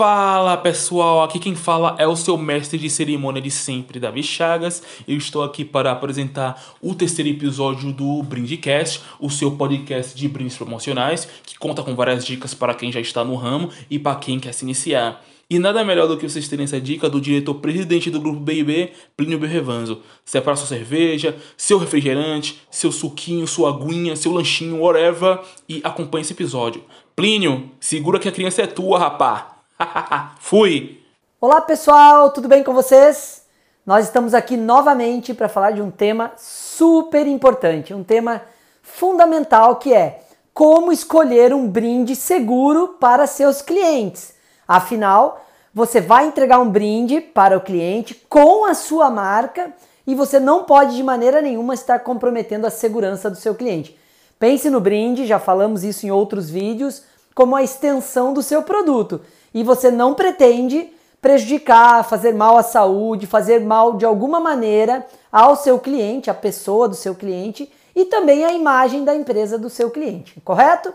Fala pessoal, aqui quem fala é o seu mestre de cerimônia de sempre, Davi Chagas. Eu estou aqui para apresentar o terceiro episódio do Brindcast, o seu podcast de brindes promocionais, que conta com várias dicas para quem já está no ramo e para quem quer se iniciar. E nada melhor do que vocês terem essa dica do diretor-presidente do grupo BIB, Plínio Berrevanzo. Separa sua cerveja, seu refrigerante, seu suquinho, sua aguinha, seu lanchinho, whatever, e acompanhe esse episódio. Plínio, segura que a criança é tua, rapá! Fui! Olá pessoal, tudo bem com vocês? Nós estamos aqui novamente para falar de um tema super importante, um tema fundamental que é como escolher um brinde seguro para seus clientes. Afinal, você vai entregar um brinde para o cliente com a sua marca e você não pode de maneira nenhuma estar comprometendo a segurança do seu cliente. Pense no brinde, já falamos isso em outros vídeos, como a extensão do seu produto. E você não pretende prejudicar, fazer mal à saúde, fazer mal de alguma maneira ao seu cliente, à pessoa do seu cliente e também à imagem da empresa do seu cliente, correto?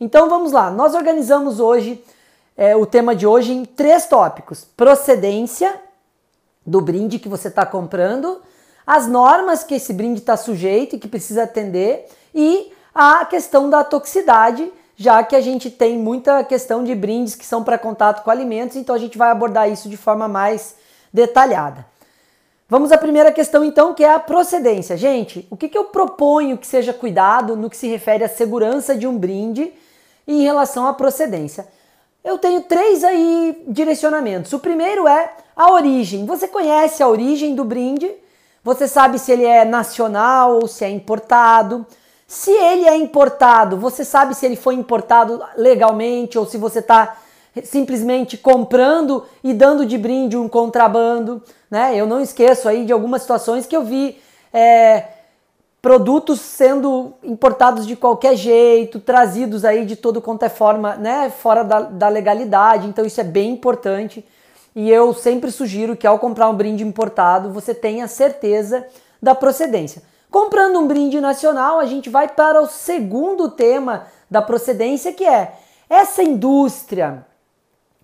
Então vamos lá, nós organizamos hoje é, o tema de hoje em três tópicos: procedência do brinde que você está comprando, as normas que esse brinde está sujeito e que precisa atender e a questão da toxicidade já que a gente tem muita questão de brindes que são para contato com alimentos, então a gente vai abordar isso de forma mais detalhada. Vamos à primeira questão então, que é a procedência. Gente, o que, que eu proponho que seja cuidado no que se refere à segurança de um brinde em relação à procedência? Eu tenho três aí direcionamentos. O primeiro é a origem. Você conhece a origem do brinde? Você sabe se ele é nacional ou se é importado? Se ele é importado, você sabe se ele foi importado legalmente ou se você está simplesmente comprando e dando de brinde um contrabando, né? Eu não esqueço aí de algumas situações que eu vi é, produtos sendo importados de qualquer jeito, trazidos aí de todo quanto é forma, né? Fora da, da legalidade. Então isso é bem importante. E eu sempre sugiro que ao comprar um brinde importado, você tenha certeza da procedência. Comprando um brinde nacional, a gente vai para o segundo tema da procedência, que é essa indústria,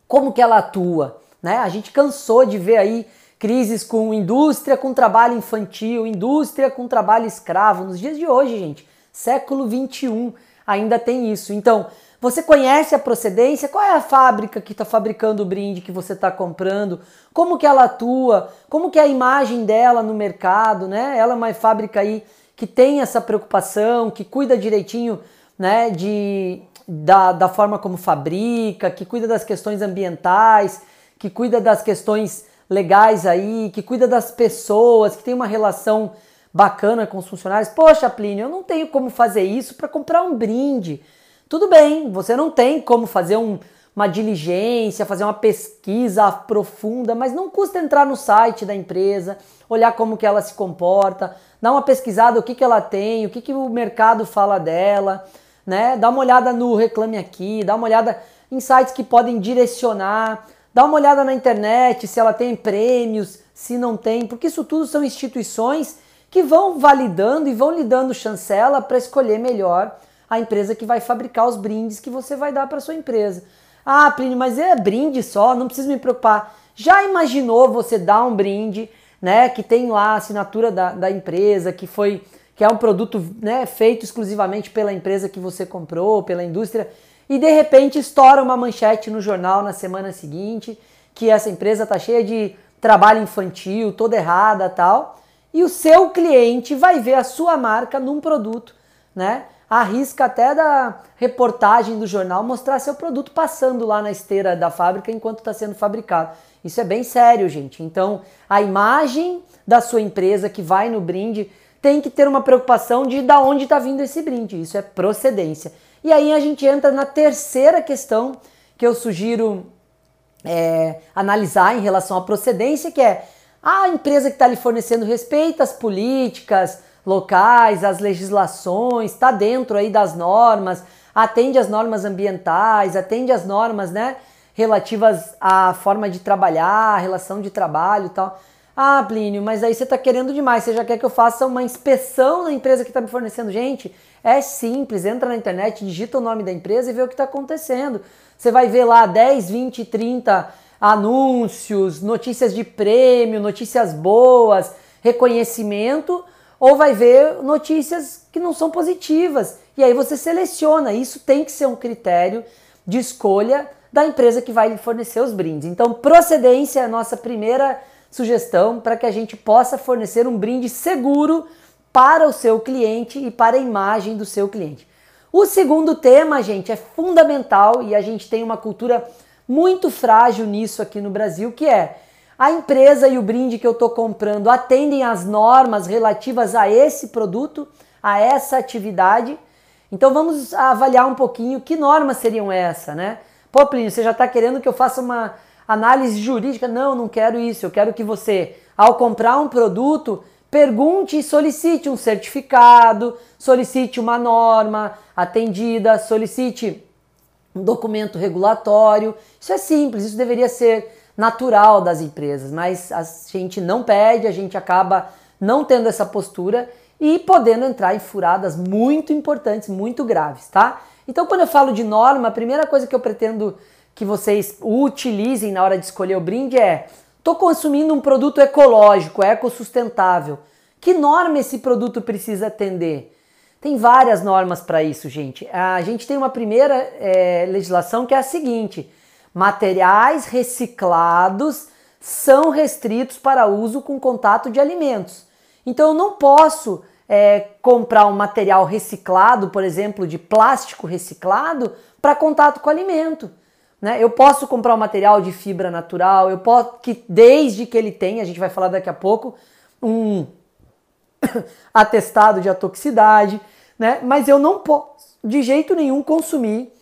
como que ela atua, né? A gente cansou de ver aí crises com indústria com trabalho infantil, indústria com trabalho escravo. Nos dias de hoje, gente, século 21, ainda tem isso. Então, você conhece a procedência? Qual é a fábrica que está fabricando o brinde que você está comprando? Como que ela atua? Como que é a imagem dela no mercado, né? Ela é uma fábrica aí que tem essa preocupação, que cuida direitinho, né, de, da, da forma como fabrica, que cuida das questões ambientais, que cuida das questões legais aí, que cuida das pessoas, que tem uma relação bacana com os funcionários. Poxa, Plínio, eu não tenho como fazer isso para comprar um brinde. Tudo bem, você não tem como fazer um, uma diligência, fazer uma pesquisa profunda, mas não custa entrar no site da empresa, olhar como que ela se comporta, dar uma pesquisada o que, que ela tem, o que, que o mercado fala dela, né? Dá uma olhada no Reclame Aqui, dá uma olhada em sites que podem direcionar, dá uma olhada na internet se ela tem prêmios, se não tem, porque isso tudo são instituições que vão validando e vão lhe dando chancela para escolher melhor a empresa que vai fabricar os brindes que você vai dar para sua empresa. Ah, Plínio, mas é brinde só, não precisa me preocupar. Já imaginou você dar um brinde, né, que tem lá a assinatura da, da empresa, que foi que é um produto né, feito exclusivamente pela empresa que você comprou, pela indústria, e de repente estoura uma manchete no jornal na semana seguinte que essa empresa está cheia de trabalho infantil, toda errada tal, e o seu cliente vai ver a sua marca num produto, né? Arrisca até da reportagem do jornal mostrar seu produto passando lá na esteira da fábrica enquanto está sendo fabricado. Isso é bem sério, gente. Então, a imagem da sua empresa que vai no brinde tem que ter uma preocupação de da onde está vindo esse brinde. Isso é procedência. E aí a gente entra na terceira questão que eu sugiro é, analisar em relação à procedência, que é a empresa que está lhe fornecendo respeita as políticas, locais, as legislações, está dentro aí das normas, atende às normas ambientais, atende às normas, né, relativas à forma de trabalhar, relação de trabalho e tal. Ah, Plínio, mas aí você está querendo demais, você já quer que eu faça uma inspeção na empresa que está me fornecendo? Gente, É simples, entra na internet, digita o nome da empresa e vê o que está acontecendo. Você vai ver lá 10, 20, 30 anúncios, notícias de prêmio, notícias boas, reconhecimento, ou vai ver notícias que não são positivas. E aí você seleciona. Isso tem que ser um critério de escolha da empresa que vai lhe fornecer os brindes. Então, procedência é a nossa primeira sugestão para que a gente possa fornecer um brinde seguro para o seu cliente e para a imagem do seu cliente. O segundo tema, gente, é fundamental e a gente tem uma cultura muito frágil nisso aqui no Brasil, que é a empresa e o brinde que eu estou comprando atendem às normas relativas a esse produto, a essa atividade. Então vamos avaliar um pouquinho que normas seriam essa, né? Pô, Plínio, você já está querendo que eu faça uma análise jurídica? Não, não quero isso. Eu quero que você, ao comprar um produto, pergunte e solicite um certificado, solicite uma norma atendida, solicite um documento regulatório. Isso é simples, isso deveria ser natural das empresas, mas a gente não pede, a gente acaba não tendo essa postura e podendo entrar em furadas muito importantes, muito graves, tá? Então, quando eu falo de norma, a primeira coisa que eu pretendo que vocês utilizem na hora de escolher o brinde é Estou consumindo um produto ecológico, ecossustentável. Que norma esse produto precisa atender? Tem várias normas para isso, gente. A gente tem uma primeira é, legislação que é a seguinte: materiais reciclados são restritos para uso com contato de alimentos. Então eu não posso é, comprar um material reciclado, por exemplo, de plástico reciclado, para contato com alimento. Né? Eu posso comprar um material de fibra natural, eu posso que desde que ele tenha, a gente vai falar daqui a pouco, um atestado de atoxicidade, né? Mas eu não posso de jeito nenhum consumir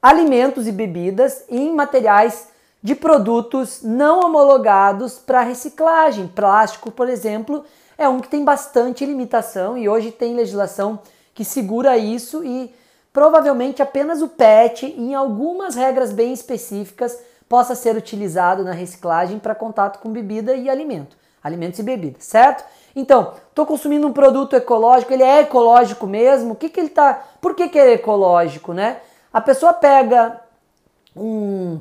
alimentos e bebidas em materiais de produtos não homologados para reciclagem. Plástico, por exemplo, é um que tem bastante limitação e hoje tem legislação que segura isso e provavelmente apenas o PET, em algumas regras bem específicas, possa ser utilizado na reciclagem para contato com bebida e alimento, alimentos e bebidas, certo? Então, estou consumindo um produto ecológico, ele é ecológico mesmo? O que, que ele tá? Por que, que é ecológico, né? A pessoa pega um,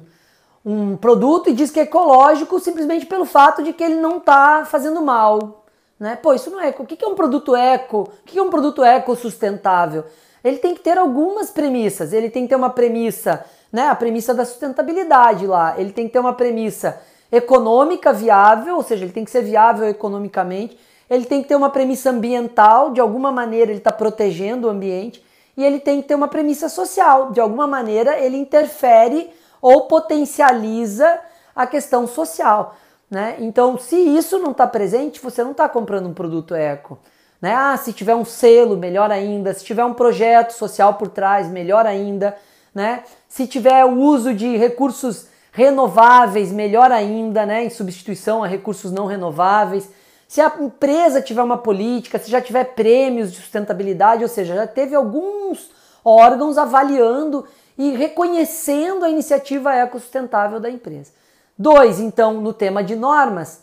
um produto e diz que é ecológico simplesmente pelo fato de que ele não está fazendo mal. Né? Pô, isso não é eco. O que é um produto eco? O que é um produto eco sustentável? ele tem que ter algumas premissas. Ele tem que ter uma premissa, né, a premissa da sustentabilidade lá. Ele tem que ter uma premissa econômica viável, ou seja, ele tem que ser viável economicamente. Ele tem que ter uma premissa ambiental, de alguma maneira ele está protegendo o ambiente. E ele tem que ter uma premissa social, de alguma maneira ele interfere ou potencializa a questão social. Né? Então, se isso não está presente, você não está comprando um produto eco. Né? Ah, se tiver um selo, melhor ainda. Se tiver um projeto social por trás, melhor ainda. Né? Se tiver o uso de recursos renováveis, melhor ainda, né? em substituição a recursos não renováveis. Se a empresa tiver uma política, se já tiver prêmios de sustentabilidade, ou seja, já teve alguns órgãos avaliando e reconhecendo a iniciativa ecossustentável da empresa. Dois, então, no tema de normas,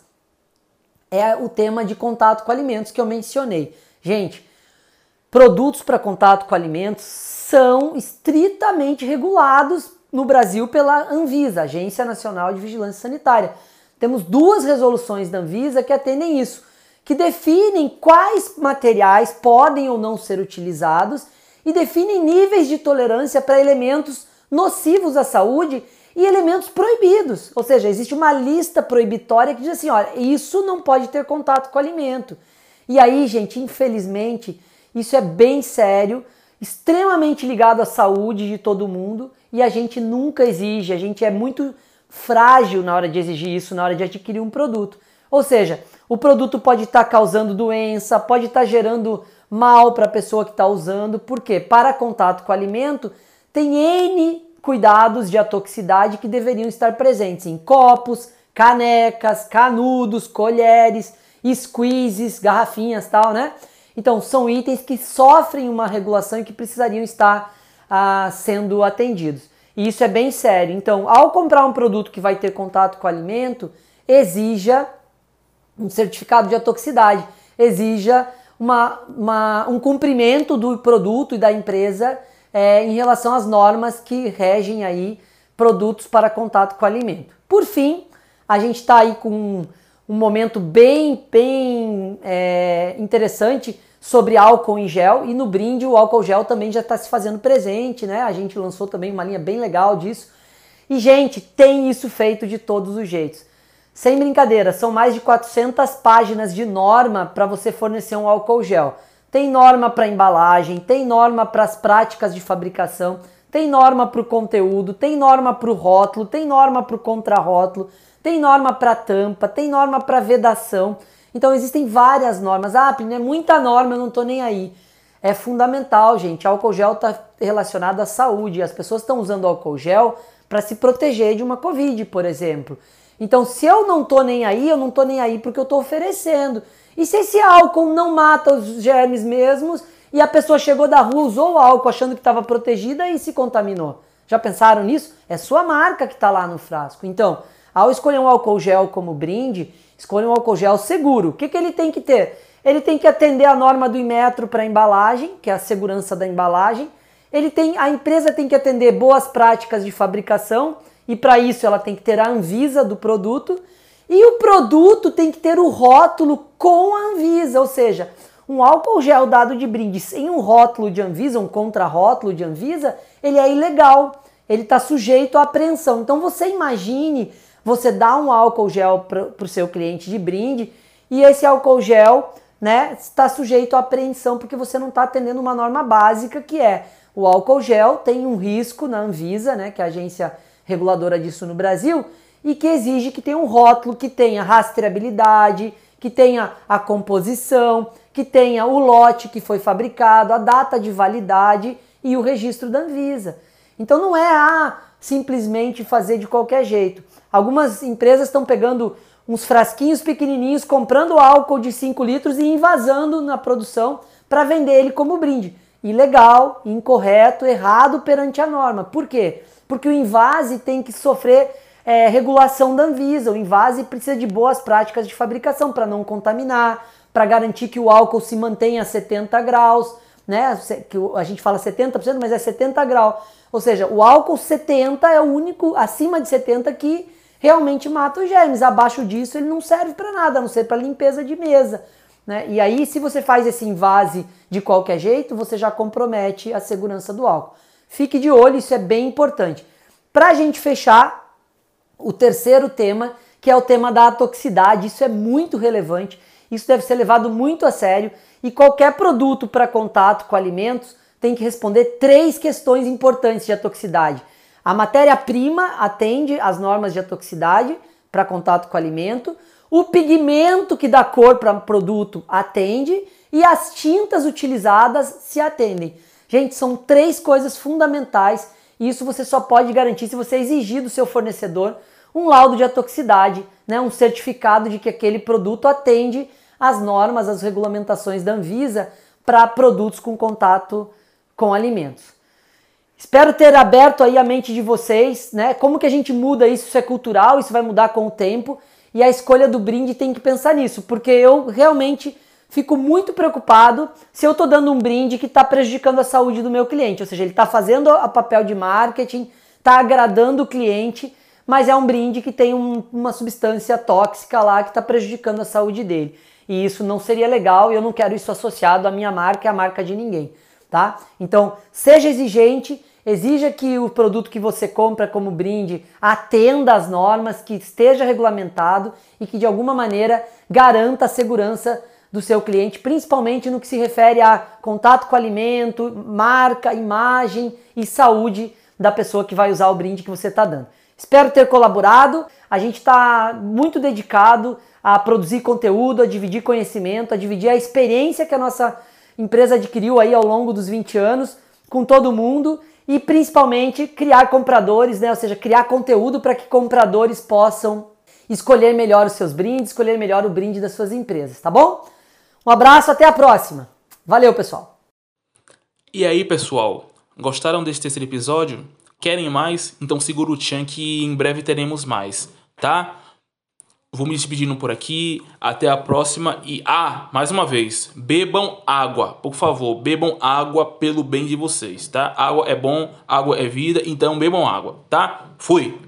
é o tema de contato com alimentos que eu mencionei. Gente, produtos para contato com alimentos são estritamente regulados no Brasil pela Anvisa, Agência Nacional de Vigilância Sanitária. Temos duas resoluções da Anvisa que atendem isso, que definem quais materiais podem ou não ser utilizados e definem níveis de tolerância para elementos nocivos à saúde e elementos proibidos. Ou seja, existe uma lista proibitória que diz assim: olha, isso não pode ter contato com alimento. E aí, gente, infelizmente, isso é bem sério, extremamente ligado à saúde de todo mundo e a gente nunca exige, a gente é muito frágil na hora de exigir isso, na hora de adquirir um produto. Ou seja, o produto pode estar tá causando doença, pode estar tá gerando mal para a pessoa que está usando, porque para contato com alimento tem N cuidados de atoxicidade que deveriam estar presentes em copos, canecas, canudos, colheres, squeezes, garrafinhas, tal, né? Então são itens que sofrem uma regulação e que precisariam estar ah, sendo atendidos. E isso é bem sério. Então, ao comprar um produto que vai ter contato com o alimento, exija um certificado de atoxicidade, exija uma, uma, um cumprimento do produto e da empresa é, em relação às normas que regem aí produtos para contato com alimento. Por fim, a gente está aí com um, um, momento bem, bem é, interessante sobre álcool em gel e no brinde o álcool gel também já está se fazendo presente, né? A gente lançou também uma linha bem legal disso. E gente, tem isso feito de todos os jeitos. Sem brincadeira, são mais de 400 páginas de norma para você fornecer um álcool gel. Tem norma para embalagem, tem norma para as práticas de fabricação, tem norma para o conteúdo, tem norma para o rótulo, tem norma para o contrarótulo, tem norma para tampa, tem norma para vedação. Então existem várias normas. Ah, é muita norma, eu não estou nem aí. É fundamental, gente. Álcool gel está relacionado à saúde. As pessoas estão usando álcool gel para se proteger de uma Covid, por exemplo. Então, se eu não tô nem aí, eu não tô nem aí porque eu tô oferecendo. E se esse álcool não mata os germes mesmos e a pessoa chegou da rua, usou o álcool achando que estava protegida e se contaminou? Já pensaram nisso? É sua marca que está lá no frasco. Então, ao escolher um álcool gel como brinde, escolha um álcool gel seguro. O que, que ele tem que ter? Ele tem que atender a norma do Inmetro para embalagem, que é a segurança da embalagem. Ele tem, a empresa tem que atender boas práticas de fabricação e para isso ela tem que ter a Anvisa do produto e o produto tem que ter o rótulo com a Anvisa, ou seja, um álcool gel dado de brinde sem um rótulo de Anvisa, um contrarótulo de Anvisa, ele é ilegal, ele está sujeito à apreensão. Então você imagine você dar um álcool gel para o seu cliente de brinde e esse álcool gel né, está sujeito à apreensão porque você não está atendendo uma norma básica que é o álcool gel tem um risco na Anvisa, né, que é a agência reguladora disso no Brasil, e que exige que tenha um rótulo que tenha rastreabilidade, que tenha a composição, que tenha o lote que foi fabricado, a data de validade e o registro da Anvisa. Então não é ah, simplesmente fazer de qualquer jeito. Algumas empresas estão pegando uns frasquinhos pequenininhos, comprando álcool de 5 litros e invasando na produção para vender ele como brinde. Ilegal, incorreto, errado perante a norma. Por quê? porque o invase tem que sofrer é, regulação da Anvisa. O invase precisa de boas práticas de fabricação para não contaminar, para garantir que o álcool se mantenha a 70 graus, né? Que a gente fala 70%, mas é 70 graus. Ou seja, o álcool 70 é o único acima de 70 que realmente mata os germes. Abaixo disso ele não serve para nada, a não ser para limpeza de mesa. Né? E aí, se você faz esse invase de qualquer jeito, você já compromete a segurança do álcool. Fique de olho, isso é bem importante. Para a gente fechar, o terceiro tema, que é o tema da toxicidade, isso é muito relevante, isso deve ser levado muito a sério e qualquer produto para contato com alimentos tem que responder três questões importantes de atoxicidade. A matéria-prima atende às normas de atoxicidade para contato com alimento, o pigmento que dá cor para o produto atende e as tintas utilizadas se atendem. Gente, são três coisas fundamentais e isso você só pode garantir se você exigir do seu fornecedor um laudo de atoxicidade, né, um certificado de que aquele produto atende às normas, às regulamentações da Anvisa para produtos com contato com alimentos. Espero ter aberto aí a mente de vocês, né? Como que a gente muda isso? Isso é cultural, isso vai mudar com o tempo e a escolha do brinde tem que pensar nisso, porque eu realmente fico muito preocupado se eu estou dando um brinde que está prejudicando a saúde do meu cliente. Ou seja, ele está fazendo a papel de marketing, está agradando o cliente, mas é um brinde que tem um, uma substância tóxica lá que está prejudicando a saúde dele. E isso não seria legal e eu não quero isso associado à minha marca e à marca de ninguém, tá? Então, seja exigente, exija que o produto que você compra como brinde atenda às normas, que esteja regulamentado e que de alguma maneira garanta a segurança do seu cliente, principalmente no que se refere a contato com alimento, marca, imagem e saúde da pessoa que vai usar o brinde que você está dando. Espero ter colaborado. A gente está muito dedicado a produzir conteúdo, a dividir conhecimento, a dividir a experiência que a nossa empresa adquiriu aí ao longo dos 20 anos com todo mundo e principalmente criar compradores, né? Ou seja, criar conteúdo para que compradores possam escolher melhor os seus brindes, escolher melhor o brinde das suas empresas, tá bom? Um abraço, até a próxima. Valeu, pessoal. E aí, pessoal? Gostaram deste terceiro episódio? Querem mais? Então segura o tchan que em breve teremos mais, tá? Vou me despedindo por aqui. Até a próxima. E, ah, mais uma vez, bebam água. Por favor, bebam água pelo bem de vocês, tá? Água é bom, água é vida, então bebam água, tá? Fui!